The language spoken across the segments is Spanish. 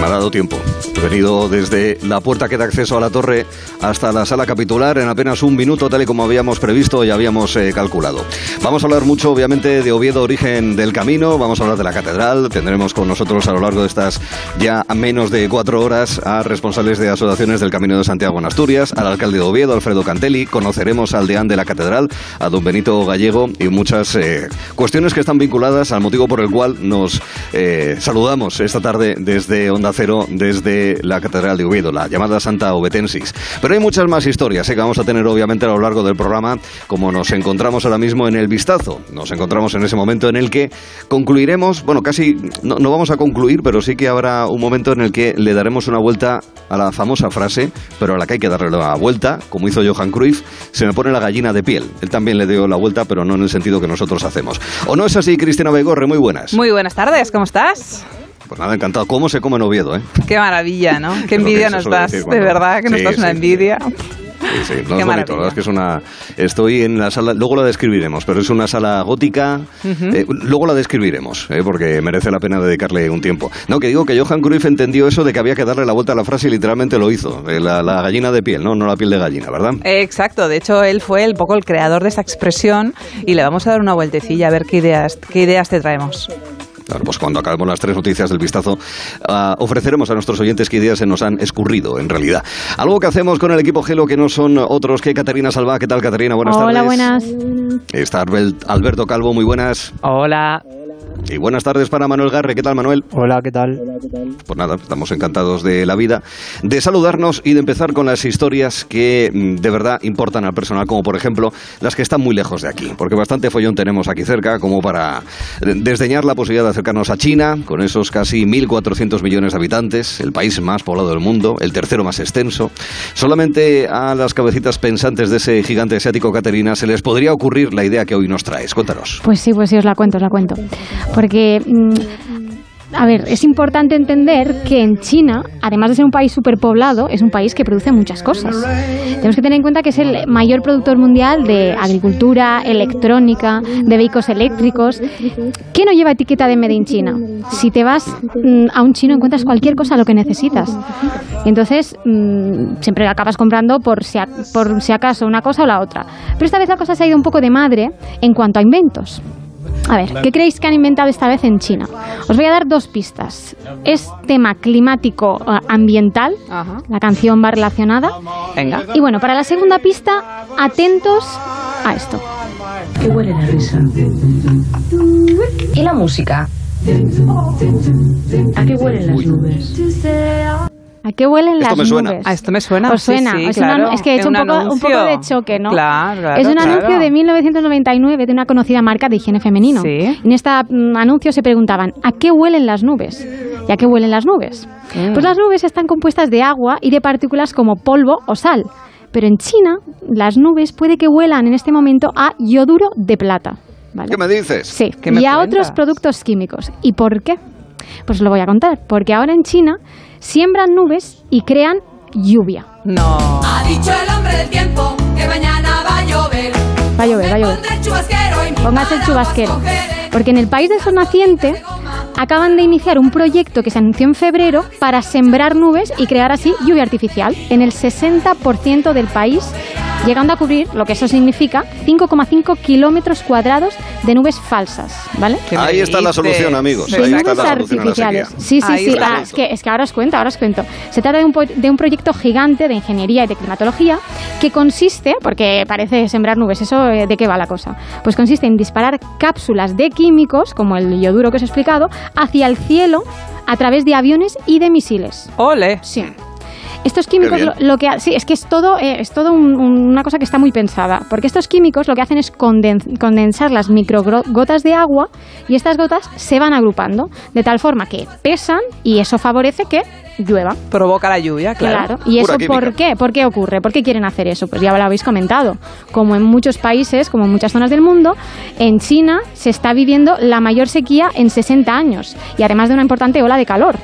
Me ha dado tiempo. Venido desde la puerta que da acceso a la torre hasta la sala capitular en apenas un minuto, tal y como habíamos previsto y habíamos eh, calculado. Vamos a hablar mucho, obviamente, de Oviedo, origen del camino. Vamos a hablar de la catedral. Tendremos con nosotros a lo largo de estas ya menos de cuatro horas a responsables de asociaciones del Camino de Santiago en Asturias, al alcalde de Oviedo, Alfredo Cantelli. Conoceremos al deán de la catedral, a don Benito Gallego y muchas eh, cuestiones que están vinculadas al motivo por el cual nos eh, saludamos esta tarde desde Onda Cero, desde la Catedral de Oviedo, la llamada Santa Obetensis. Pero hay muchas más historias ¿eh? que vamos a tener obviamente a lo largo del programa, como nos encontramos ahora mismo en el vistazo. Nos encontramos en ese momento en el que concluiremos, bueno, casi no, no vamos a concluir, pero sí que habrá un momento en el que le daremos una vuelta a la famosa frase, pero a la que hay que darle la vuelta, como hizo Johan Cruyff, se me pone la gallina de piel. Él también le dio la vuelta, pero no en el sentido que nosotros hacemos. ¿O no es así, Cristina Begorre? Muy buenas. Muy buenas tardes, ¿cómo estás? Pues nada, encantado. ¿Cómo se come en Oviedo, eh? Qué maravilla, ¿no? Qué envidia nos das, decir de verdad, que nos das una sí, envidia. Sí, sí, no Qué es bonito, la verdad es que es una... Estoy en la sala, luego la describiremos, pero es una sala gótica, eh, luego la describiremos, eh, porque merece la pena dedicarle un tiempo. No, que digo que Johan Cruyff entendió eso de que había que darle la vuelta a la frase y literalmente lo hizo, eh, la, la gallina de piel, ¿no? No la piel de gallina, ¿verdad? Exacto, de hecho él fue el poco el creador de esta expresión y le vamos a dar una vueltecilla a ver qué ideas, qué ideas te traemos. Claro, pues cuando acabemos las tres noticias del vistazo, ah, ofreceremos a nuestros oyentes qué ideas se nos han escurrido, en realidad. Algo que hacemos con el equipo Gelo que no son otros que Caterina Salva. ¿Qué tal, Caterina? Buenas Hola, tardes. buenas. Está Albert- Alberto Calvo, muy buenas. Hola. Y buenas tardes para Manuel Garre. ¿Qué tal, Manuel? Hola, ¿qué tal? Pues nada, estamos encantados de la vida, de saludarnos y de empezar con las historias que mm, de verdad importan al personal, como por ejemplo las que están muy lejos de aquí, porque bastante follón tenemos aquí cerca como para eh, desdeñar la posibilidad de acercarnos a China, con esos casi 1.400 millones de habitantes, el país más poblado del mundo, el tercero más extenso. Solamente a las cabecitas pensantes de ese gigante asiático, Caterina, se les podría ocurrir la idea que hoy nos traes. Cuéntanos. Pues sí, pues sí, os la cuento, os la cuento. Porque, mm, a ver, es importante entender que en China, además de ser un país superpoblado, es un país que produce muchas cosas. Tenemos que tener en cuenta que es el mayor productor mundial de agricultura, electrónica, de vehículos eléctricos. ¿Qué no lleva etiqueta de Made in China? Si te vas mm, a un chino encuentras cualquier cosa lo que necesitas. Entonces mm, siempre acabas comprando por si, a- por si acaso una cosa o la otra. Pero esta vez la cosa se ha ido un poco de madre en cuanto a inventos. A ver, ¿qué creéis que han inventado esta vez en China? Os voy a dar dos pistas. Es tema climático eh, ambiental, Ajá. la canción va relacionada. Venga. Y bueno, para la segunda pista, atentos a esto. ¿Qué huele la risa? ¿Y la música? ¿A qué huelen las nubes? ¿A qué huelen Esto las me suena. nubes? A esto me suena. ¿Os sí, suena? sí, es, un claro. anu- es que he hecho un, poco, un anuncio. poco de choque, ¿no? Claro, claro, es un claro. anuncio de 1999 de una conocida marca de higiene femenino. Sí. En este anuncio se preguntaban, ¿a qué huelen las nubes? ¿Y a qué huelen las nubes? Mm. Pues las nubes están compuestas de agua y de partículas como polvo o sal. Pero en China, las nubes puede que huelan en este momento a yoduro de plata. ¿vale? ¿Qué me dices? Sí, ¿Qué me y a cuentas? otros productos químicos. ¿Y por qué? Pues os lo voy a contar. Porque ahora en China siembran nubes y crean lluvia. No. Ha dicho el hombre del tiempo que mañana va a llover. Va a llover, va a llover. Ponte el chubasquero y mi Póngase el chubasquero. Porque en el país del sol naciente acaban de iniciar un proyecto que se anunció en febrero para sembrar nubes y crear así lluvia artificial en el 60% del país, llegando a cubrir, lo que eso significa, 5,5 kilómetros cuadrados de nubes falsas, ¿vale? ¿Qué me Ahí está la solución, amigos. Sí, Ahí de está nubes la solución a la artificiales. Sí, sí, Ahí sí. Ah, es, que, es que ahora os cuento, ahora os cuento. Se trata de un, de un proyecto gigante de ingeniería y de climatología que consiste, porque parece sembrar nubes, ¿eso eh, de qué va la cosa? Pues consiste en disparar cápsulas de químicos, como el yoduro que os he explicado, hacia el cielo a través de aviones y de misiles. Ole. Sí. Estos químicos lo, lo que ha- sí es que es todo eh, es todo un- un- una cosa que está muy pensada, porque estos químicos lo que hacen es conden- condensar las microgotas de agua y estas gotas se van agrupando de tal forma que pesan y eso favorece que llueva. Provoca la lluvia, claro. Claro. ¿Y Pura eso química. por qué? ¿Por qué ocurre? ¿Por qué quieren hacer eso? Pues ya lo habéis comentado. Como en muchos países, como en muchas zonas del mundo, en China se está viviendo la mayor sequía en 60 años y además de una importante ola de calor.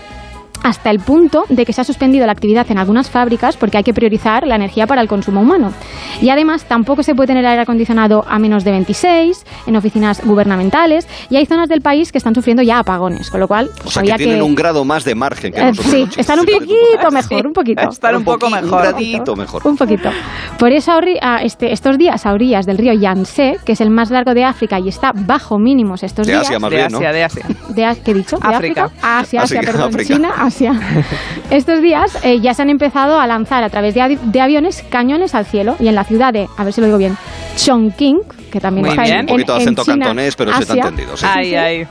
Hasta el punto de que se ha suspendido la actividad en algunas fábricas porque hay que priorizar la energía para el consumo humano. Y además tampoco se puede tener aire acondicionado a menos de 26 en oficinas gubernamentales y hay zonas del país que están sufriendo ya apagones, con lo cual O sea, que había tienen un grado más de margen que eh, nosotros. sí, están un Sí, poquito mejor, un poquito. Están un poco poquito, mejor. Un gradito mejor. Un poquito. Por eso a este, estos días a orillas del río Yangtze, que es el más largo de África y está bajo mínimos estos De días. Asia más De bien, ¿no? Asia, de Asia. De, ¿Qué he dicho? ¿De África. África? Ah, Asia, Asia, África, perdón. África. China, Asia. Estos días eh, ya se han empezado a lanzar a través de, avi- de aviones cañones al cielo y en la ciudad de, a ver si lo digo bien, Chongqing, que también Muy está bien. en, Un poquito de en- en acento China, cantonés, pero se te ha Asia, entendido. sí. Ay, ay.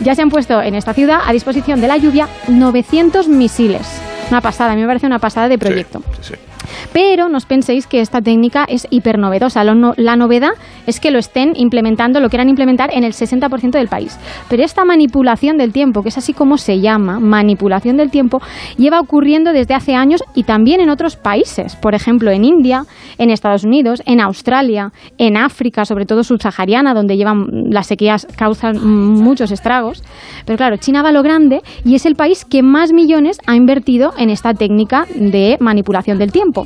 ya se han puesto en esta ciudad a disposición de la lluvia 900 misiles. Una pasada, a mí me parece una pasada de proyecto. Sí, sí, sí. Pero no os penséis que esta técnica es hipernovedosa. Lo no- la novedad es que lo estén implementando, lo quieran implementar en el 60% del país. Pero esta manipulación del tiempo, que es así como se llama, manipulación del tiempo, lleva ocurriendo desde hace años y también en otros países. Por ejemplo, en India, en Estados Unidos, en Australia, en África, sobre todo subsahariana, donde llevan las sequías causan muchos estragos. Pero claro, China va lo grande y es el país que más millones ha invertido en esta técnica de manipulación del tiempo.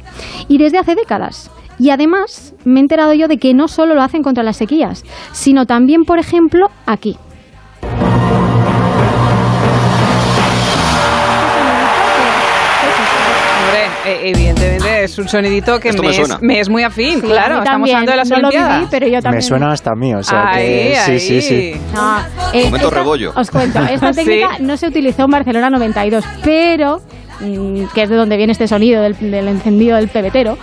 Y desde hace décadas. Y además me he enterado yo de que no solo lo hacen contra las sequías, sino también, por ejemplo, aquí. Hombre, eh, evidentemente es un sonidito que me, me es, suena. me es muy afín, Sí, claro. Estamos también. hablando de las no lo Olimpiadas. viví, pero yo también. Me suena hasta a mí, o sea ahí, que sí, ahí. sí, sí. No, eh, Momento esta- rebollo. Os cuento, esta Sí. técnica no se utilizó en Barcelona 92, pero que es de donde viene este sonido del, del encendido del pebetero,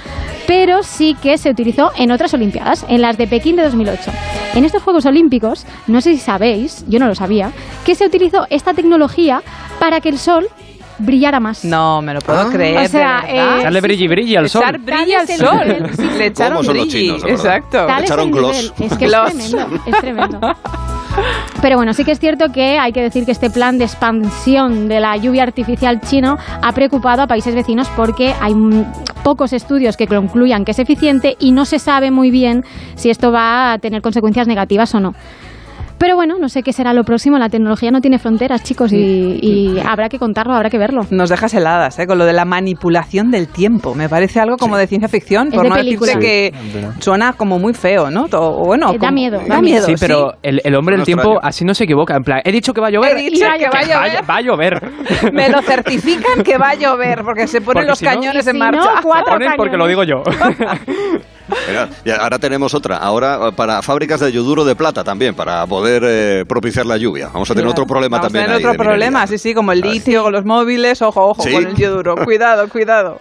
pero sí que se utilizó en otras Olimpiadas, en las de Pekín de 2008. En estos Juegos Olímpicos, no sé si sabéis, yo no lo sabía, que se utilizó esta tecnología para que el sol brillara más. No, me lo puedo Ah. creer. O sea, eh, Echarle brilli brilli al sol. Echar brilli al sol. sí. Le echaron ¿Cómo son los brilli? Exacto. Es Echaron gloss. Es que Gloss. es tremendo, es tremendo. Pero bueno, sí que es cierto que hay que decir que este plan de expansión de la lluvia artificial chino ha preocupado a países vecinos porque hay pocos estudios que concluyan que es eficiente y no se sabe muy bien si esto va a tener consecuencias negativas o no. Pero bueno, no sé qué será lo próximo. La tecnología no tiene fronteras, chicos, y, y habrá que contarlo, habrá que verlo. Nos dejas heladas, ¿eh? Con lo de la manipulación del tiempo. Me parece algo como de ciencia ficción, Es por de no película. decirte que suena como muy feo, ¿no? O bueno, Eh, da como- miedo, Da miedo, Sí, pero el, el hombre del tiempo extraño. así no se equivoca. En plan, he dicho que va a llover. He dicho que va a llover. Va a llover. Me lo certifican que va a llover porque se ponen Porque los si cañones en si marcha. no, cuatro Ponen porque lo digo yo. Mira, y ahora tenemos otra. Ahora eh, para fábricas de yoduro de plata también, para poder eh, propiciar la lluvia. Vamos a tener otro problema Vamos también. A tener ahí otro problema, minería. sí, sí, como el litio, con los móviles. Ojo, ojo, Sí. con el yoduro. Cuidado, cuidado.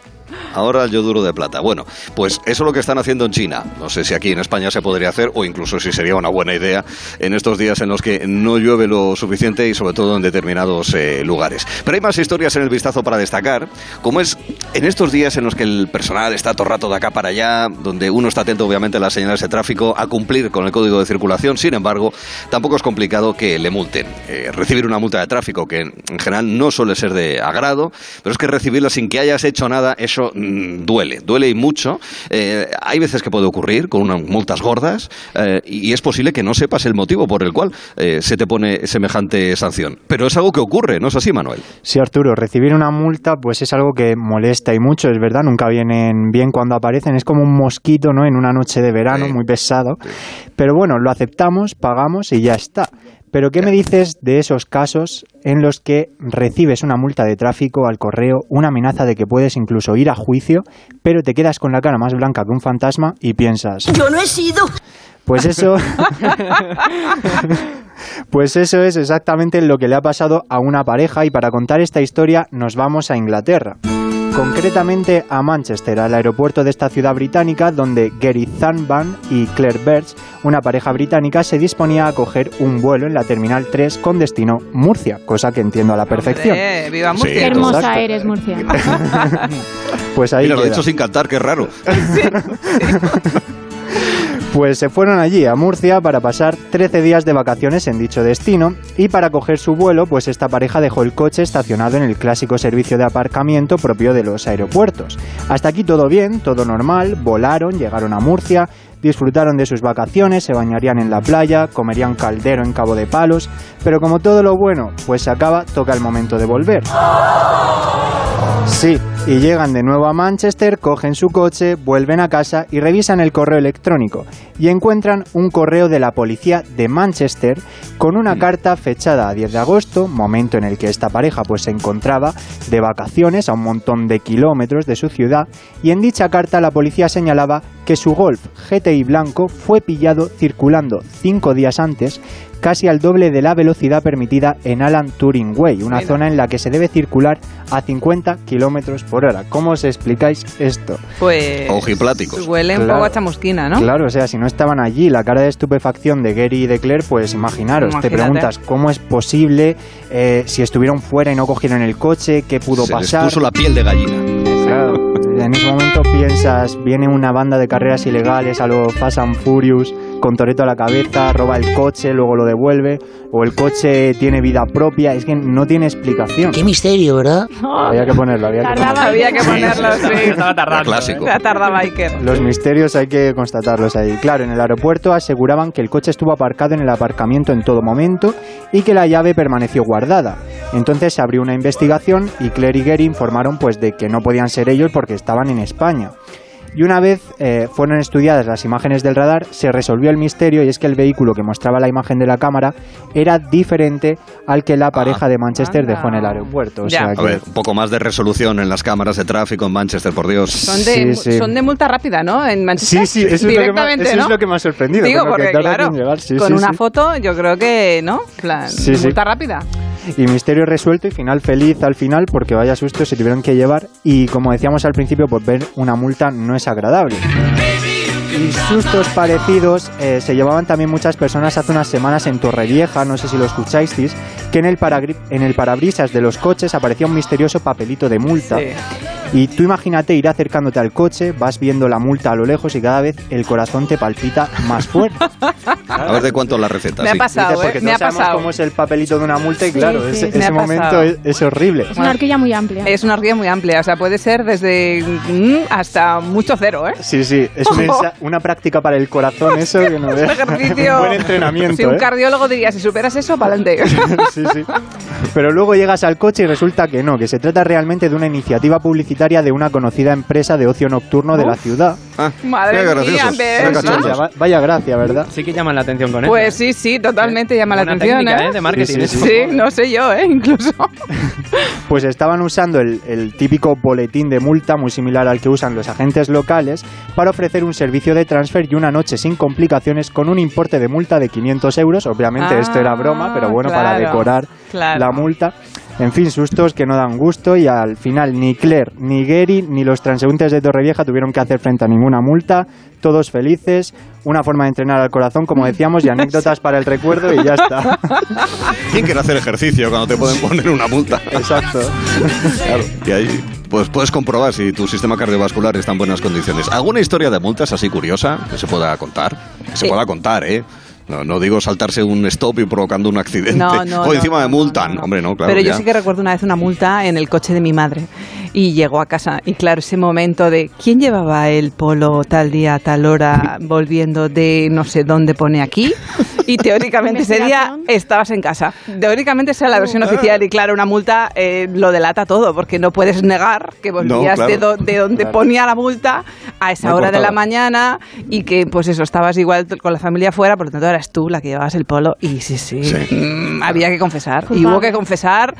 Ahora el yoduro de plata. Bueno, pues eso es lo que están haciendo en China. No sé si aquí en España se podría hacer o incluso si sería una buena idea en estos días en los que no llueve lo suficiente y sobre todo en determinados eh, lugares. Pero hay más historias en el vistazo para destacar, como es en estos días en los que el personal está todo rato de acá para allá, donde uno está atento obviamente a las señales de tráfico, a cumplir con el código de circulación. Sin embargo, tampoco es complicado que le multen. Eh, recibir una multa de tráfico que en general no suele ser de agrado, pero es que recibirla sin que hayas hecho nada, eso mm, duele, duele y mucho. Eh, hay veces que puede ocurrir con unas multas gordas eh, y es posible que no sepas el motivo por el cual eh, se te pone semejante sanción. Pero es algo que ocurre, ¿no es así, Manuel? Sí, Arturo, recibir una multa pues es algo que molesta y mucho, es verdad, nunca vienen bien cuando aparecen, es como un mosquito, ¿no? En una noche de verano, muy pesado. Pero bueno, lo aceptamos, pagamos y ya está. Pero ¿qué me dices de esos casos en los que recibes una multa de tráfico al correo, una amenaza de que puedes incluso ir a juicio, pero te quedas con la cara más blanca que un fantasma y piensas... Yo no he sido. Pues eso. pues eso es exactamente lo que le ha pasado a una pareja y para contar esta historia nos vamos a Inglaterra. Concretamente a Manchester, al aeropuerto de esta ciudad británica, donde Gary Thunban y Claire Birch, una pareja británica, se disponía a coger un vuelo en la Terminal 3 con destino Murcia, cosa que entiendo a la perfección. Hombre, ¡Viva Sí, Murcia! Qué hermosa Exacto. eres, Murcia. Pues ahí Mira, lo he dicho sin cantar, qué raro. Pues se fueron allí a Murcia para pasar 13 días de vacaciones en dicho destino y para coger su vuelo, pues esta pareja dejó el coche estacionado en el clásico servicio de aparcamiento propio de los aeropuertos. Hasta aquí todo bien, todo normal, volaron, llegaron a Murcia, disfrutaron de sus vacaciones, se bañarían en la playa, comerían caldero en Cabo de Palos, pero como todo lo bueno, pues se acaba, toca el momento de volver. Sí, y llegan de nuevo a Manchester, cogen su coche, vuelven a casa y revisan el correo electrónico y encuentran un correo de la policía de Manchester con una carta fechada a 10 de agosto, momento en el que esta pareja pues se encontraba de vacaciones a un montón de kilómetros de su ciudad y en dicha carta la policía señalaba que su Golf GTI blanco fue pillado circulando cinco días antes casi al doble de la velocidad permitida en Alan Turing Way, una Mira. zona en la que se debe circular a 50 kilómetros por hora. ¿Cómo os explicáis esto? Pues. Ojipláticos. Huele un poco a chamusquina, ¿no? Claro, o sea, si no estaban allí, la cara de estupefacción de Gary y de Claire, pues imaginaros, te preguntas cómo es posible eh, si estuvieron fuera y no cogieron el coche, qué pudo Se pasar. puso la piel de gallina. Claro, en ese momento piensas, viene una banda de carreras ilegales a lo Fast and Furious, con Toreto a la cabeza, roba el coche, luego lo devuelve, o el coche tiene vida propia, es que no tiene explicación. Qué misterio, ¿verdad? Había que ponerlo, había que Tardaba. ponerlo. Había que ponerlo, sí. Estaba tardando. Clásico. La tarda biker. Los misterios hay que constatarlos ahí. Claro, en el aeropuerto aseguraban que el coche estuvo aparcado en el aparcamiento en todo momento y que la llave permaneció guardada. Entonces se abrió una investigación y Claire y Gary informaron pues de que no podían ser ellos porque estaban en España. Y una vez eh, fueron estudiadas las imágenes del radar, se resolvió el misterio y es que el vehículo que mostraba la imagen de la cámara era diferente al que la pareja de Manchester anda. dejó en el aeropuerto. O sea A que- ver, un poco más de resolución en las cámaras de tráfico en Manchester, por Dios. Son de, Sí, sí. son de multa rápida, ¿no? En Manchester. Sí, sí, eso, es lo, que me, Directamente, eso ¿no? es lo que me ha sorprendido. Digo, porque claro, llegar. Sí, con sí, una sí. foto yo creo que, ¿no? Plan, Sí, sí. multa rápida. Y misterio resuelto y final feliz al final porque vaya susto se tuvieron que llevar y como decíamos al principio pues ver una multa no es agradable. Y sustos parecidos eh, se llevaban también muchas personas hace unas semanas en Torrevieja, no sé si lo escucháis, que en el, en el parabrisas de los coches aparecía un misterioso papelito de multa. Y tú imagínate ir acercándote al coche, vas viendo la multa a lo lejos y cada vez el corazón te palpita más fuerte. A ver de cuánto la receta. Me ha sí. pasado, Dices, ¿eh? porque Me todos ha sabemos pasado. cómo es el papelito de una multa y Sí, claro, sí, ese, me ese ha momento pasado. es, es horrible. Es una horquilla muy amplia. Es una horquilla muy amplia, o sea, puede ser desde mm, hasta mucho cero, ¿eh? Sí, sí, es una, una práctica para el corazón eso que no Un veas. ejercicio. Un buen entrenamiento. Si un ¿eh? cardiólogo diría, si superas eso, para adelante. sí, sí. Pero luego llegas al coche y resulta que no, que se trata realmente de una iniciativa publicitaria de una conocida empresa de ocio nocturno de la ciudad. Ah, Madre qué mía, ¿ves? Vaya, va- vaya gracia, ¿verdad? Sí que llaman la atención con eso. Pues sí, sí, totalmente llama la atención, técnica, ¿eh? ¿eh? De marketing. Sí, sí, eso. Sí, no sé yo, ¿eh? Incluso. Pues estaban usando el, el típico boletín de multa, muy similar al que usan los agentes locales, para ofrecer un servicio de transfer y una noche sin complicaciones con un importe de multa de 500 euros. Obviamente Ah, esto era broma, pero bueno, para claro, decorar claro. la multa. En fin, sustos que no dan gusto y al final ni Claire, ni Gary, ni los transeúntes de Torrevieja tuvieron que hacer frente a ninguna multa. Todos felices, una forma de entrenar al corazón, como decíamos, y anécdotas para el recuerdo y ya está. ¿Quién quiere hacer ejercicio cuando te pueden poner una multa? Exacto. Claro. Y ahí pues puedes comprobar si tu sistema cardiovascular está en buenas condiciones. ¿Alguna historia de multas así curiosa que se pueda contar? Que se Eh. pueda contar, ¿eh? No, no digo saltarse un stop y provocando un accidente. No, no, o encima no, multan. Hombre, no, claro. Pero yo ya. sí que recuerdo una vez una multa en el coche de mi madre y llegó a casa y claro, ese momento de ¿quién llevaba el polo tal día, tal hora, volviendo de no sé dónde pone aquí? Y teóricamente ese día estabas en casa. Teóricamente esa es la versión oficial y claro, una multa eh, lo delata todo porque no puedes negar que volvías claro. de, do- de donde ponía la multa a esa Muy hora de la mañana y que pues eso, estabas igual con la familia afuera, por lo tanto eras tú la que llevabas el polo y sí, sí, Sí. mm, había que confesar. Y hubo que confesar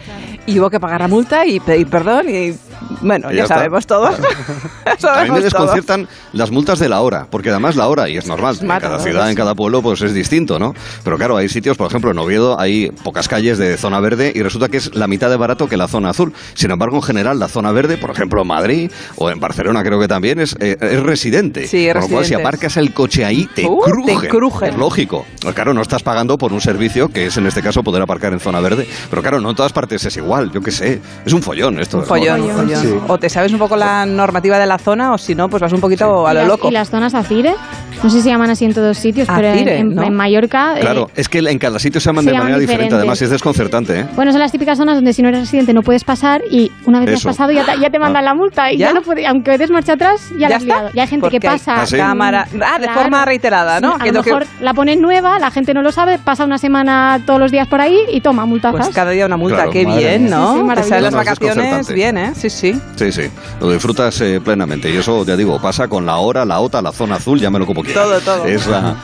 y hubo que pagar la multa y pedir perdón y Bueno, ya, sabemos todos. A mí me todos. desconciertan las multas de la hora, porque además la hora, y es normal, en cada ciudad, en cada pueblo, pues es distinto, ¿no? Pero claro, hay sitios, por ejemplo, en Oviedo hay pocas calles de zona verde y resulta que es la mitad de barato que la zona azul. Sin embargo, en general, la zona verde, por ejemplo, en Madrid o en Barcelona creo que también, es, eh, es residente. Sí, Con lo cual, si aparcas el coche ahí, te Uh, crujen. te crujen. Es lógico. Pues claro, no estás pagando por un servicio que es, en este caso, poder aparcar en zona verde. Pero claro, no en todas partes es igual, yo qué sé. Es un follón esto. Un ¿no? follón, Sí. O te sabes un poco la normativa de la zona o si no, pues vas un poquito a ¿Y lo las- loco. ¿Y las zonas Acire? No sé si se llaman así en todos sitios, pero en- Acire, en, ¿no? en Mallorca... eh, Claro, es que en cada sitio se llaman se de manera diferente, diferente. además es desconcertante, ¿eh? Bueno, son las típicas zonas donde si no eres residente no puedes pasar y una vez que has pasado ya te, ya te mandan la multa y ya, ¿Ya? no puede, aunque des marcha atrás, ya, la has está? liado. Ya hay gente que pasa. Ah, ¿sí? cámara. Ah, de Claro. forma reiterada, ¿no? Sí, Que a lo que- mejor la ponen nueva, la gente no lo sabe, pasa una semana todos los días por ahí y toma multazas. Pues cada día una multa, Claro, qué bien. ¿no? Sí, sí, Te maravilloso. salen las vacaciones bien, ¿eh? Sí, sí. Sí, sí, lo disfrutas eh, plenamente. Y eso, ya digo, pasa con la hora, la OTA, la zona azul, llámelo como quieras. Todo, todo. Es la-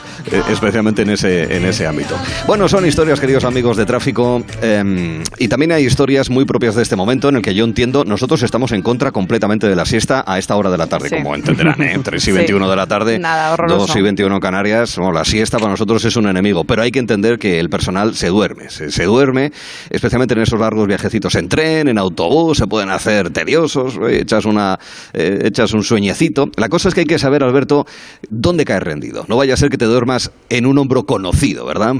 especialmente en ese, en ese ámbito. Bueno, son historias, queridos amigos de tráfico. eh, y también hay historias muy propias de este momento en el que yo entiendo, nosotros estamos en contra completamente de la siesta a esta hora de la tarde, Sí. como entenderán, ¿eh? 3 y Sí. 21 de la tarde, Nada, horroroso. 2 y 21 en Canarias. Bueno, la siesta para nosotros es un enemigo, pero hay que entender que el personal se duerme. Se, se duerme, especialmente en esos largos viajecitos en tren, en autobús, se pueden hacer tediosos, eh, echas, una, eh, echas un sueñecito. La cosa es que hay que saber, Alberto, dónde caes rendido. No vaya a ser que te duermas en un hombro conocido, ¿verdad?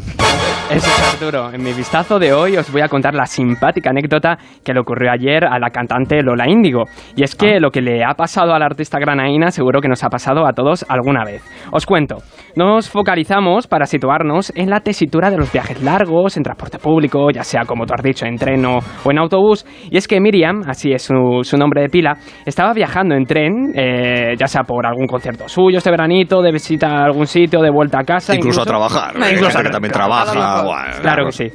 Eso es Arturo. En mi vistazo de hoy os voy a contar la simpática anécdota que le ocurrió ayer a la cantante Lola Índigo. Y es que lo que le ha pasado a la artista granaína seguro que nos ha pasado a todos alguna vez. Os cuento. Nos focalizamos para situarnos en la tesitura de los viajes largos en transporte público, ya sea como tú has dicho, en tren o, o en autobús. Y es que Miriam, así es su, su nombre de pila, estaba viajando en tren, eh, ya sea por algún concierto suyo este veranito, de visita a algún sitio, de vuelta a casa. Incluso a trabajar. No, incluso gente a que también trabaja. Claro que sí.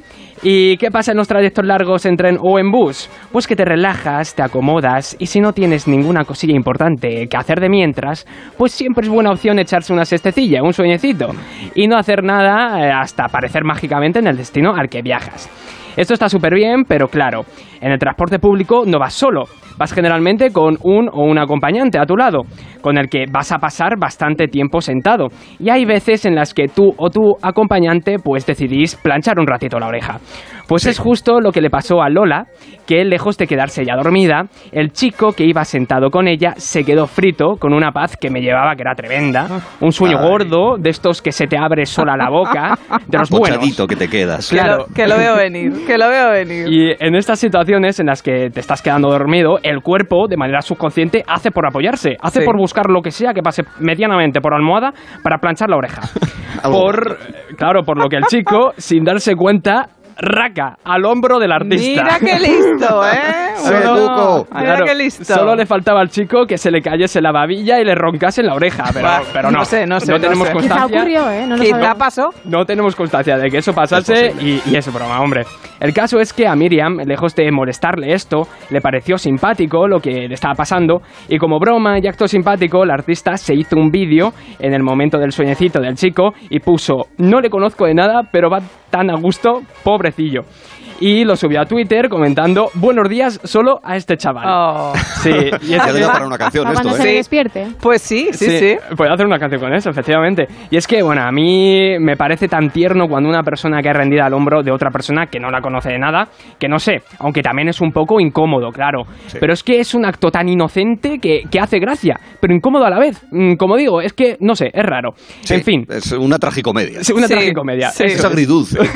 ¿Y qué pasa en los trayectos largos en tren o en bus? Pues que te relajas, te acomodas y si no tienes ninguna cosilla importante que hacer de mientras, pues siempre es buena opción echarse una siestecilla, un sueñecito y no hacer nada eh, hasta aparecer mágicamente en el destino al que viajas. Esto está súper bien, pero claro, en el transporte público no vas solo, vas generalmente con un o un acompañante a tu lado, con el que vas a pasar bastante tiempo sentado. Y hay veces en las que tú o tu acompañante pues decidís planchar un ratito la oreja. Pues es justo lo que le pasó a Lola, que lejos de quedarse ya dormida, el chico que iba sentado con ella se quedó frito con una paz que me llevaba que era tremenda, un sueño Ay. gordo, de estos que se te abre sola la boca, de los buenos. Que te quedas. Que, Claro. que lo veo venir, que lo veo venir. Y en estas situaciones en las que te estás quedando dormido, el cuerpo, de manera subconsciente, hace por apoyarse, hace Sí. por buscar lo que sea que pase medianamente por almohada para planchar la oreja. Por, claro, por lo que el chico, sin darse cuenta, raca al hombro del artista. Mira qué listo, ¿eh? Sí, Cuco. Mira Claro, qué listo. Solo le faltaba al chico que se le cayese la babilla y le roncase en la oreja, pero, no, no sé, no sé, no tenemos sé. Quizá constancia. ocurrió, ¿eh? No Quizá pasó. No tenemos constancia de que eso pasase Es y, y es broma, hombre. El caso es que a Miriam, lejos de molestarle esto, le pareció simpático lo que le estaba pasando y como broma y acto simpático, la artista se hizo un vídeo en el momento del sueñecito del chico y puso, no le conozco de nada, pero va tan a gusto, pobrecillo. Y lo subió a Twitter comentando, buenos días solo a este chaval. Oh. Sí, y es que- para una canción esto, ¿eh? se despierte. Pues sí, sí, sí. Puedo hacer una canción con eso, efectivamente. Y es que, bueno, a mí me parece tan tierno cuando una persona que es rendida al hombro de otra persona que no la conoce de nada, que no sé, aunque también es un poco incómodo, claro. Sí. Pero es que es un acto tan inocente que, que hace gracia, pero incómodo a la vez. Mm, Como digo, es que, no sé, es raro. Sí, En fin, Es una tragicomedia. es una Sí, tragicomedia. Es agridulce.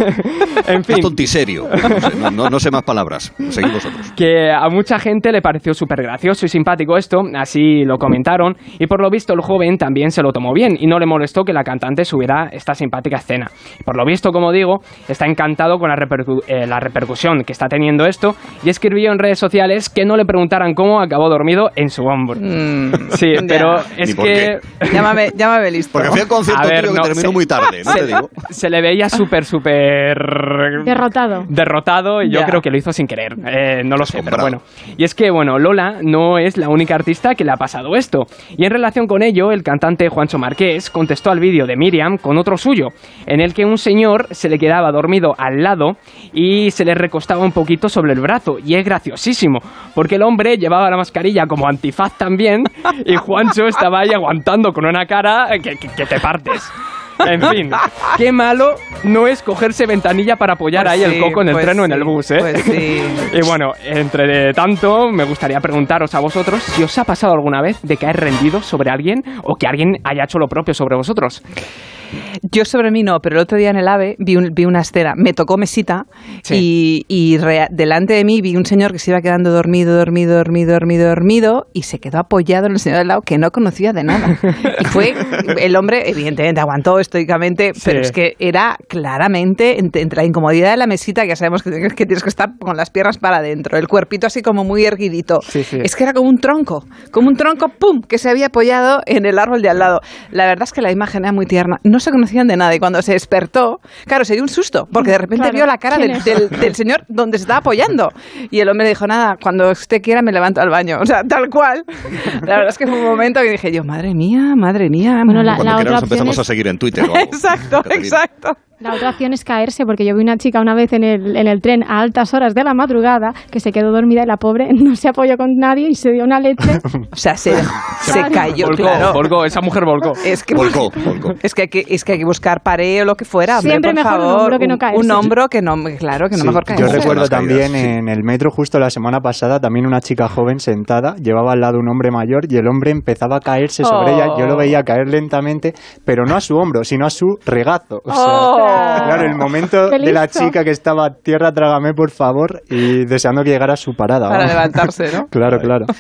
En fin. Es tontiserio. No sé, no, no- no sé más palabras. Seguid vosotros. que a mucha gente le pareció súper gracioso y simpático esto, así lo comentaron, y por lo visto el joven también se lo tomó bien y no le molestó que la cantante subiera esta simpática escena. Por lo visto, como digo, está encantado con la, repercu- eh, la repercusión que está teniendo esto y escribió en redes sociales que no le preguntaran cómo acabó dormido en su hombro. Mm, Sí, ya. pero es que... Llámame, llámame listo. Porque fui al concierto A ver, tuyo que no, terminó se- muy tarde, ¿no te digo? Se le veía súper, súper... Derrotado. derrotado derrotado y yo Ya. creo que lo hizo sin querer. Eh, no lo sé, pero bueno. Y es que, bueno, Lola no es la única artista que le ha pasado esto. Y en relación con ello, el cantante Juancho Marqués contestó al vídeo de Miriam con otro suyo, en el que un señor se le quedaba dormido al lado y se le recostaba un poquito sobre el brazo. Y es graciosísimo, porque el hombre llevaba la mascarilla como antifaz también y Juancho estaba ahí aguantando con una cara que, que- que te partes. En fin, qué malo no es cogerse ventanilla para apoyar Pues ahí el coco en el pues tren o en el bus, ¿eh? pues sí. y bueno, entre tanto, me gustaría preguntaros a vosotros si os ha pasado alguna vez de caer rendido sobre alguien o que alguien haya hecho lo propio sobre vosotros. Yo sobre mí no, pero el otro día en el AVE vi, un- vi una escena, me tocó mesita Sí. y, y rea- delante de mí vi un señor que se iba quedando dormido, dormido, dormido, dormido, dormido y se quedó apoyado en el señor del lado que no conocía de nada. Y fue, el hombre evidentemente aguantó estoicamente, pero es que era claramente entre, entre la incomodidad de la mesita, que ya sabemos que, que tienes que estar con las piernas para adentro, el cuerpito así como muy erguidito. Sí, sí. Es que era como un tronco, como un tronco, ¡pum!, que se había apoyado en el árbol de al lado. La verdad es que la imagen era muy tierna. No se conocían de nada y cuando se despertó, claro, se dio un susto, porque de repente Claro, vio la cara ¿quién del, del- del señor donde se estaba apoyando. Y el hombre dijo, nada, cuando usted quiera me levanto al baño. O sea, tal cual. La verdad es que fue un momento que dije yo, madre mía, madre mía. Bueno, la- Cuando otra quieras opción empezamos es- a seguir en Twitter. o algo. Exacto, exacto. La otra opción es caerse, porque yo vi una chica una vez en el, en el tren a altas horas de la madrugada que se quedó dormida y la pobre no se apoyó con nadie y se dio una leche. O sea, se, se cayó, volcó, claro. volcó, esa mujer volcó. Es que, Volcó, volcó. Es que, hay que, es que hay que buscar pareo o lo que fuera. hombre, Siempre por mejor un favor. hombro que no caerse. Un hombro que no, claro, que no Sí, mejor yo caerse. Ojo, recuerdo caídas, también sí. en el metro justo la semana pasada también una chica joven sentada llevaba al lado un hombre mayor y el hombre empezaba a caerse sobre Oh. ella yo lo veía caer lentamente pero no a su hombro sino a su regazo o sea, Oh. Claro el momento de la chica que estaba tierra trágame por favor y deseando que llegara a su parada Para levantarse, ¿no? claro claro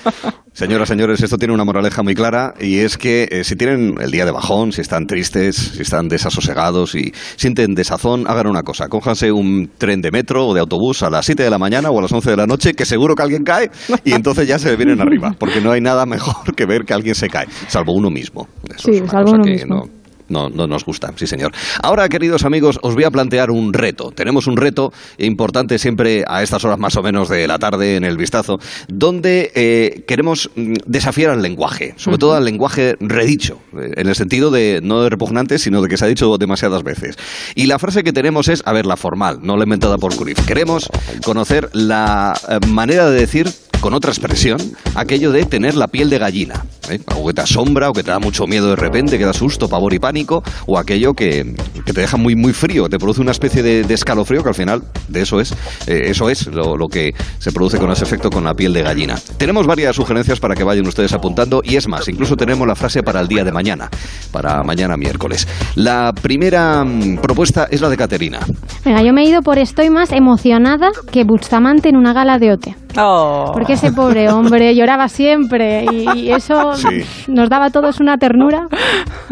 Señoras, señores, esto tiene una moraleja muy clara y es que eh, si tienen el día de bajón, si están tristes, si están desasosegados y sienten desazón, hagan una cosa. Cójanse un tren de metro o de autobús a las 7 de la mañana o a las 11 de la noche, que seguro que alguien cae y entonces ya se vienen arriba, porque no hay nada mejor que ver que alguien se cae, salvo uno mismo. Eso Sí, es una salvo cosa uno que mismo. no- no, no nos gusta, sí señor. Ahora, queridos amigos, os voy a plantear un reto. Tenemos un reto importante siempre a estas horas más o menos de la tarde en el vistazo, donde eh, queremos mm, desafiar al lenguaje, sobre todo al lenguaje redicho, eh, en el sentido de no de repugnante, sino de que se ha dicho demasiadas veces. Y la frase que tenemos es, a ver, la formal, no la inventada por Cruyff. Queremos conocer la eh, manera de decir con otra expresión, aquello de tener la piel de gallina. ¿eh? Algo que te asombra o que te da mucho miedo de repente, que da susto, pavor y pánico, o aquello que, que te deja muy, muy frío, te produce una especie de, de escalofrío, que al final de eso es, eh, eso es lo, lo que se produce con ese efecto con la piel de gallina. Tenemos varias sugerencias para que vayan ustedes apuntando, y es más, incluso tenemos la frase para el día de mañana, para mañana miércoles. La primera mm, propuesta es la de Caterina. Venga, yo me he ido por estoy más emocionada que Bustamante en una gala de OTE. Oh. Porque ese pobre hombre lloraba siempre y, y eso Sí. nos daba a todos una ternura.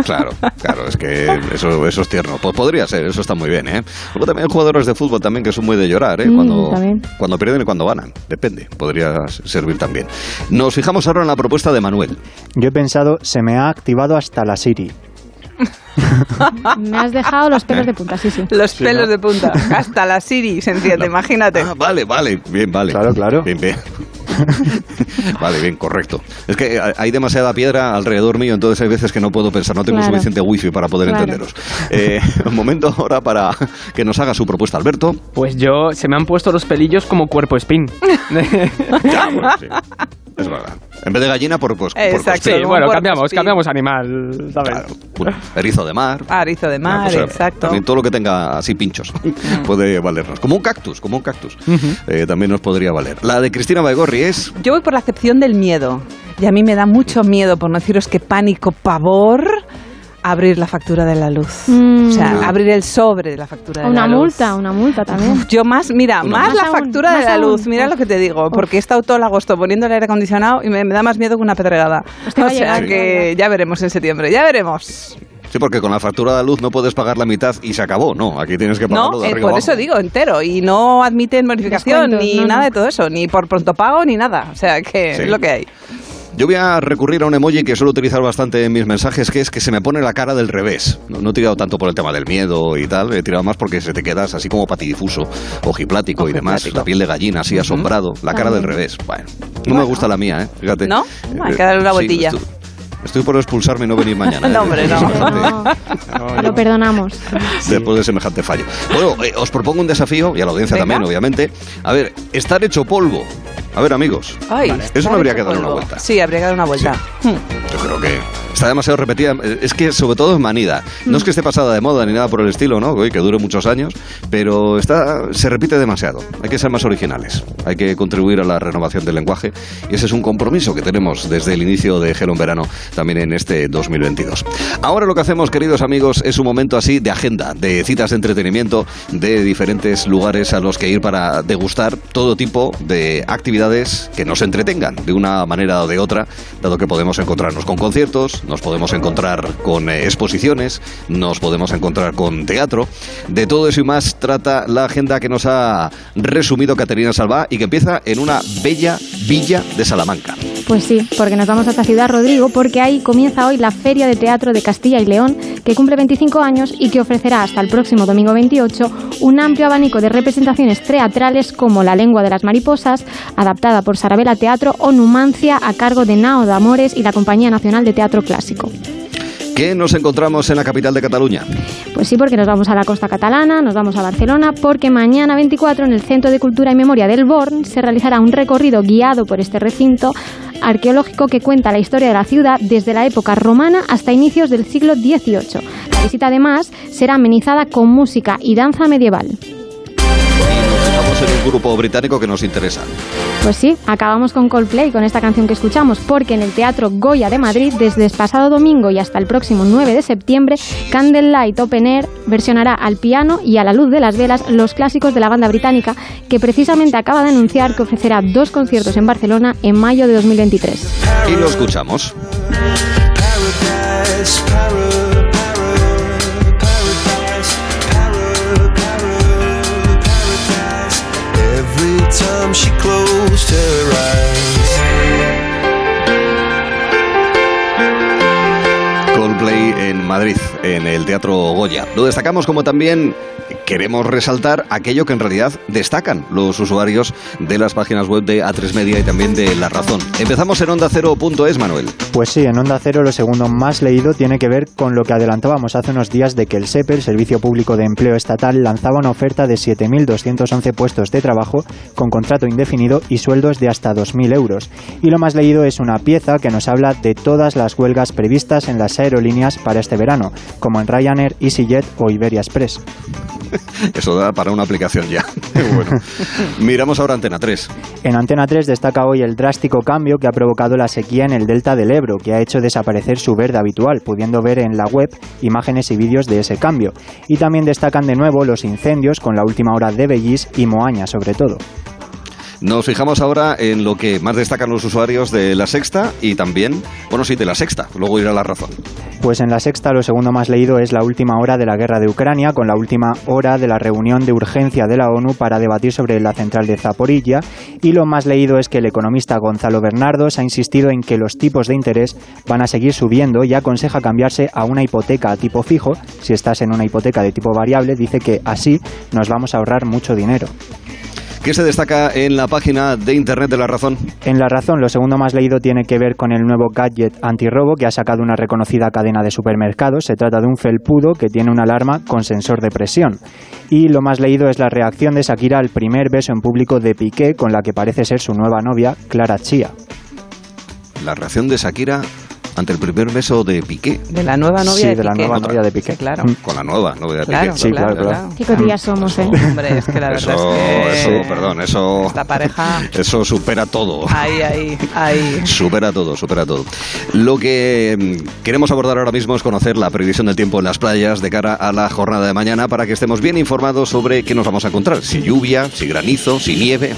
Claro, claro, es que eso, eso es tierno. Pues podría ser, eso está muy bien, ¿eh? Luego también hay jugadores de fútbol también que son muy de llorar, ¿eh? Mm, Cuando, también. cuando pierden y cuando ganan. Depende, podría servir también. Nos fijamos ahora en la propuesta de Manuel. yo he pensado se me ha activado hasta la Siri Me has dejado los pelos de punta, sí, sí. Los pelos de punta. Hasta la Siri se enciende, imagínate. Ah, vale, vale, bien, vale. Claro, claro. Bien, bien. vale, bien, correcto. Es que hay demasiada piedra alrededor mío, entonces hay veces que no puedo pensar, no tengo Claro. suficiente wifi para poder Claro. entenderos. Eh, un momento ahora para que nos haga su propuesta, Alberto. Pues yo, se me han puesto los pelillos como cuerpo spin. Es verdad. En vez de gallina, por, pues, por Exacto. sí, bueno, cambiamos, cambiamos animal, ¿sabes? Claro. Erizo de mar. Arizo de Una mar, cosa- exacto. También todo lo que tenga así pinchos puede valernos. Como un cactus, como un cactus. Eh, también nos podría valer. La de Cristina Baigorri es... Yo voy por la acepción del miedo. Y a mí me da mucho miedo, por no deciros que pánico, pavor, abrir la factura de la luz. Mm. O sea, abrir el sobre de la factura de Una la luz. multa, una multa también. Uf, Yo más, mira, Una más multa. la Más aún, factura de más la aún. luz, mira Uf. lo que te digo, porque he estado todo el agosto poniendo el aire acondicionado y me, me da más miedo que una pedregada. Pues te va o sea llegar, que ya veremos en septiembre, ya veremos. Sí, porque con la factura de la luz no puedes pagar la mitad y se acabó. No, aquí tienes que pagarlo No, de Eh, arriba por abajo. eso digo entero y no admiten bonificación Descuentos, ni no, nada no. de todo eso, ni por pronto pago ni nada. O sea que Sí. es lo que hay. Yo voy a recurrir a un emoji que suelo utilizar bastante en mis mensajes, que es que se me pone la cara del revés. No, no he tirado tanto por el tema del miedo y tal, he tirado más porque se te quedas así como patidifuso, ojiplático y demás, la piel de gallina así asombrado, la cara del revés. Bueno, no me gusta la mía, ¿eh? Fíjate. ¿No? Hay que darle una Sí, vueltilla. estoy, estoy por expulsarme y no venir mañana. ¿eh? No, hombre, no. No, lo perdonamos. Después de semejante fallo. Bueno, eh, os propongo un desafío, y a la audiencia Venga. también, obviamente. A ver, estar hecho polvo. A ver, amigos. Ay, Eso no habría que darle una vuelta. Sí, habría que dar una vuelta. Hmm. Yo creo que está demasiado repetida. Es que sobre todo es manida. No es que esté pasada de moda ni nada por el estilo, ¿no? Que dure muchos años, pero está, se repite demasiado. Hay que ser más originales. Hay que contribuir a la renovación del lenguaje y ese es un compromiso que tenemos desde el inicio de Gelo en Verano también en este 2022. Ahora lo que hacemos, queridos amigos, es un momento así de agenda, de citas de entretenimiento, de diferentes lugares a los que ir para degustar todo tipo de actividades que nos entretengan de una manera o de otra, dado que podemos encontrarnos con conciertos, nos podemos encontrar con eh, exposiciones, nos podemos encontrar con teatro. De todo eso y más trata la agenda que nos ha resumido Caterina Salvá y que empieza en una bella villa de Salamanca. Pues sí, porque nos vamos a esta ciudad, Rodrigo, porque ahí comienza hoy la Feria de Teatro de Castilla y León, que cumple 25 años y que ofrecerá hasta el próximo domingo 28 un amplio abanico de representaciones teatrales como La lengua de las mariposas, adaptada por Sarabela Teatro, o Numancia, a cargo de Nao de Amores y la Compañía Nacional de Teatro Clásico. ¿Qué nos encontramos en la capital de Cataluña? Pues sí, porque nos vamos a la costa catalana, nos vamos a Barcelona, porque mañana 24 en el Centro de Cultura y Memoria del Born se realizará un recorrido guiado por este recinto arqueológico que cuenta la historia de la ciudad desde la época romana hasta inicios del siglo XVIII. La visita además será amenizada con música y danza medieval. Dejamos en un grupo británico que nos interesa. Pues sí, acabamos con Coldplay, con esta canción que escuchamos, porque en el Teatro Goya de Madrid, desde el pasado domingo y hasta el próximo 9 de septiembre, Candlelight Open Air versionará al piano y a la luz de las velas los clásicos de la banda británica, que precisamente acaba de anunciar que ofrecerá dos conciertos en Barcelona en mayo de 2023. Y lo escuchamos. Coldplay en Madrid, en el Teatro Goya. Lo destacamos como también queremos resaltar aquello que en realidad destacan los usuarios de las páginas web de A3 Media y también de La Razón. Empezamos en onda es Manuel. Pues sí, en Onda Cero lo segundo más leído tiene que ver con lo que adelantábamos hace unos días de que el SEPE, el Servicio Público de Empleo Estatal, lanzaba una oferta de 7.211 puestos de trabajo con contrato indefinido y sueldos de hasta 2.000 euros. Y lo más leído es una pieza que nos habla de todas las huelgas previstas en las aerolíneas para este verano, como en Ryanair, EasyJet o Iberia Express. Eso da para una aplicación ya. miramos ahora Antena 3. En Antena 3 destaca hoy el drástico cambio que ha provocado la sequía en el delta del Ebro, que ha hecho desaparecer su verde habitual, pudiendo ver en la web imágenes y vídeos de ese cambio. Y también destacan de nuevo los incendios con la última hora de Bellis y Moaña sobre todo. Nos fijamos ahora en lo que más destacan los usuarios de La Sexta y también, bueno, sí, de La Sexta. Luego irá La Razón. Pues en la sexta lo segundo más leído es la última hora de la guerra de Ucrania, con la última hora de la reunión de urgencia de la ONU para debatir sobre la central de Zaporilla. Y lo más leído es que el economista Gonzalo Bernardos ha insistido en que los tipos de interés van a seguir subiendo y aconseja cambiarse a una hipoteca a tipo fijo. Si estás en una hipoteca de tipo variable, dice que así nos vamos a ahorrar mucho dinero. ¿Qué se destaca en la página de internet de La Razón? En La Razón, lo segundo más leído tiene que ver con el nuevo gadget antirrobo que ha sacado una reconocida cadena de supermercados. Se trata de un felpudo que tiene una alarma con sensor de presión. Y lo más leído es la reacción de Shakira al primer beso en público de Piqué con la que parece ser su nueva novia, Clara Chía. La reacción de Shakira ante el primer beso de Piqué. De la nueva novia Sí, de de la nueva novia de Piqué. Sí, claro. Mm. Con la nueva novia de Claro, Piqué. Sí, claro, claro, claro. Qué cotillas somos, ¿eh? Hombre, es que la verdad Eso, es que eso, perdón, eso, esta pareja eso supera todo. ahí, ahí, ahí. Supera todo, supera todo. Lo que mm, queremos abordar ahora mismo es conocer la previsión del tiempo en las playas de cara a la jornada de mañana para que estemos bien informados sobre qué nos vamos a encontrar. Si lluvia, si granizo, si nieve,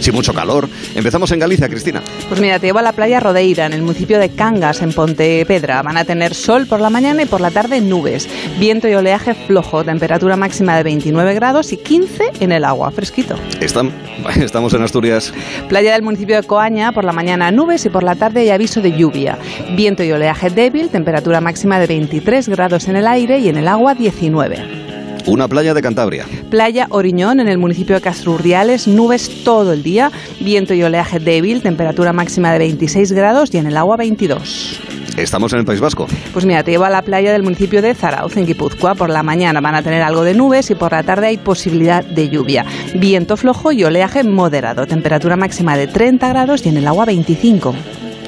si mucho calor. Empezamos en Galicia, Cristina. Pues mira, te llevo a la playa Rodeira, en el municipio de Cangas, en Pontepedra. Van a tener sol por la mañana y por la tarde nubes. Viento y oleaje flojo. Temperatura máxima de 29 grados y 15 en el agua. Fresquito. Estam- estamos en Asturias. Playa del municipio de Coaña, por la mañana nubes y por la tarde hay aviso de lluvia. Viento y oleaje débil, temperatura máxima de 23 grados en el aire y en el agua 19. Una playa de Cantabria. Playa Oriñón, en el municipio de Castrurriales, nubes todo el día, viento y oleaje débil, temperatura máxima de 26 grados y en el agua 22. Estamos en el País Vasco. Pues mira, te llevo a la playa del municipio de Zarauz, en Guipúzcoa. Por la mañana van a tener algo de nubes y por la tarde hay posibilidad de lluvia. Viento flojo y oleaje moderado, temperatura máxima de 30 grados y en el agua 25.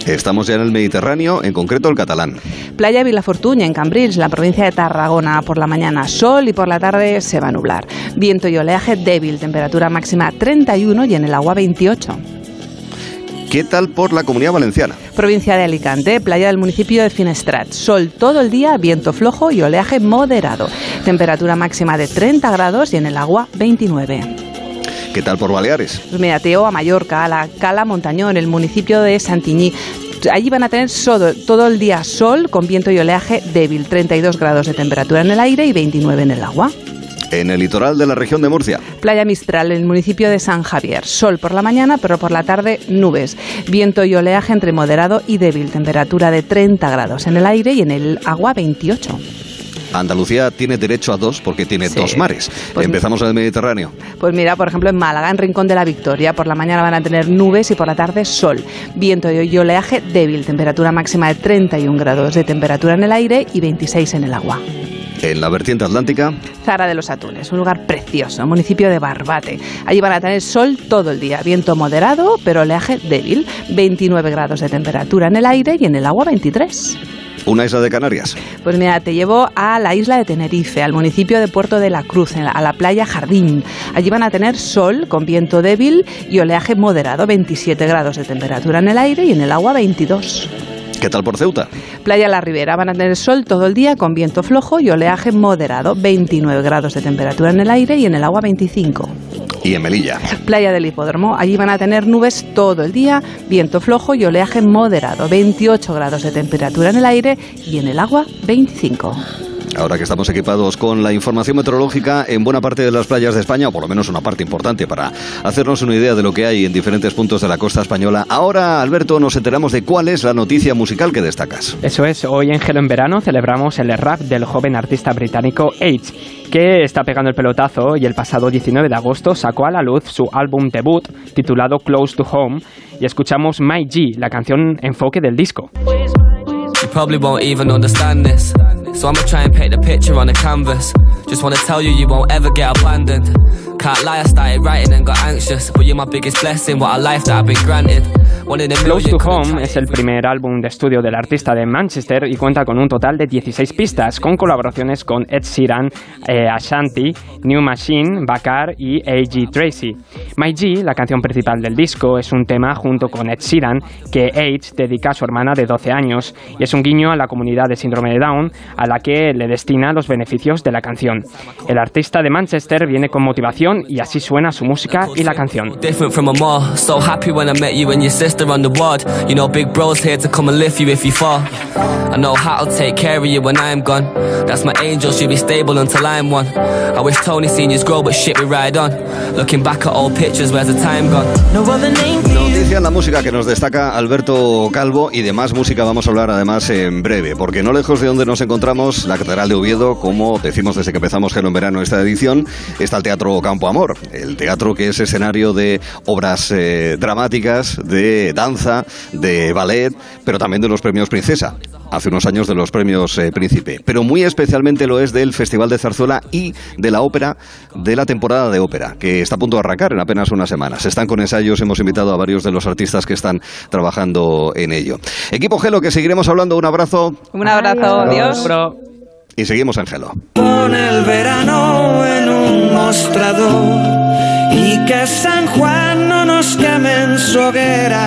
Estamos ya en el Mediterráneo, en concreto el catalán. Playa Vilafortuña, en Cambrils, la provincia de Tarragona. Por la mañana sol y por la tarde se va a nublar. Viento y oleaje débil, temperatura máxima 31 y en el agua 28. ¿Qué tal por la comunidad valenciana? Provincia de Alicante, playa del municipio de Finestrat. Sol todo el día, viento flojo y oleaje moderado. Temperatura máxima de 30 grados y en el agua 29. ¿Qué tal por Baleares? Pues te llevo a Mallorca, a la Cala Montañón, el municipio de Santiñí. Allí van a tener todo, todo el día sol con viento y oleaje débil, 32 grados de temperatura en el aire y 29 en el agua. En el litoral de la región de Murcia. Playa Mistral, en el municipio de San Javier. Sol por la mañana, pero por la tarde nubes. Viento y oleaje entre moderado y débil. Temperatura de 30 grados en el aire y en el agua 28. Andalucía tiene derecho a dos porque tiene Sí. dos mares. Pues- Empezamos en el Mediterráneo. Pues mira, por ejemplo, en Málaga, en Rincón de la Victoria, por la mañana van a tener nubes y por la tarde sol. Viento y oleaje débil. Temperatura máxima de 31 grados de temperatura en el aire y 26 en el agua. En la vertiente atlántica, Zara de los Atunes, un lugar precioso, municipio de Barbate. Allí van a tener sol todo el día, viento moderado, pero oleaje débil, 29 grados de temperatura en el aire y en el agua 23. Una isla de Canarias. Pues mira, te llevo a la isla de Tenerife, al municipio de Puerto de la Cruz, a la playa Jardín. Allí van a tener sol con viento débil y oleaje moderado, 27 grados de temperatura en el aire y en el agua 22. ¿Qué tal por Ceuta? Playa La Ribera van a tener sol todo el día con viento flojo y oleaje moderado, 29 grados de temperatura en el aire y en el agua 25. Y en Melilla. Playa del Hipódromo, allí van a tener nubes todo el día, viento flojo y oleaje moderado, 28 grados de temperatura en el aire y en el agua 25. Ahora que estamos equipados con la información meteorológica en buena parte de las playas de España, o por lo menos una parte importante para hacernos una idea de lo que hay en diferentes puntos de la costa española, ahora, Alberto, nos enteramos de cuál es la noticia musical que destacas. Eso es, hoy en Gelo en Verano celebramos el rap del joven artista británico H, que está pegando el pelotazo y el pasado 19 de agosto sacó a la luz su álbum debut titulado Close to Home y escuchamos My G, la canción enfoque del disco. You So I'ma try and paint the picture on the canvas. Just wanna tell you, you won't ever get abandoned. Can't lie, I started writing and got anxious. But you're my biggest blessing, what a life that I've been granted. Close to Home es el primer álbum de estudio del artista de Manchester y cuenta con un total de 16 pistas, con colaboraciones con Ed Sheeran, eh, Ashanti, New Machine, Bakar y A.G. Tracy. My G, la canción principal del disco, es un tema junto con Ed Sheeran que Age dedica a su hermana de 12 años y es un guiño a la comunidad de síndrome de Down a la que le destina los beneficios de la canción. El artista de Manchester viene con motivación y así suena su música y la canción. Different from them all. So happy when I met you and your sister on the ward. You know, big bro's here to come and lift you if you fall. I know how to take care of you when I'm gone. That's my angel, she'll be stable until I'm one. I wish Tony seniors grow, but shit, we ride on. Looking back at old pictures, where's the time gone? No other name for you. Noticia en la música que nos destaca Alberto Calvo y de más música vamos a hablar además en breve, porque no lejos de donde nos encontramos, la Catedral de Oviedo, como decimos desde que empezamos Gelo en Verano esta edición, está el Teatro Campo Amor, el teatro que es escenario de obras eh, dramáticas, de danza, de ballet, pero también de los premios Princesa, hace unos años de los premios eh, Príncipe, pero muy especialmente lo es del Festival de Zarzuela y de la ópera de la temporada de ópera, que está a punto de arrancar en apenas unas semanas. Están con ensayos, hemos invitado a varios de los artistas que están trabajando en ello. Equipo Gelo, que seguiremos hablando, un abrazo Un abrazo, adiós. Y seguimos en Gelo. Pon el verano en un mostrador y que San Juan no nos queme en su hoguera.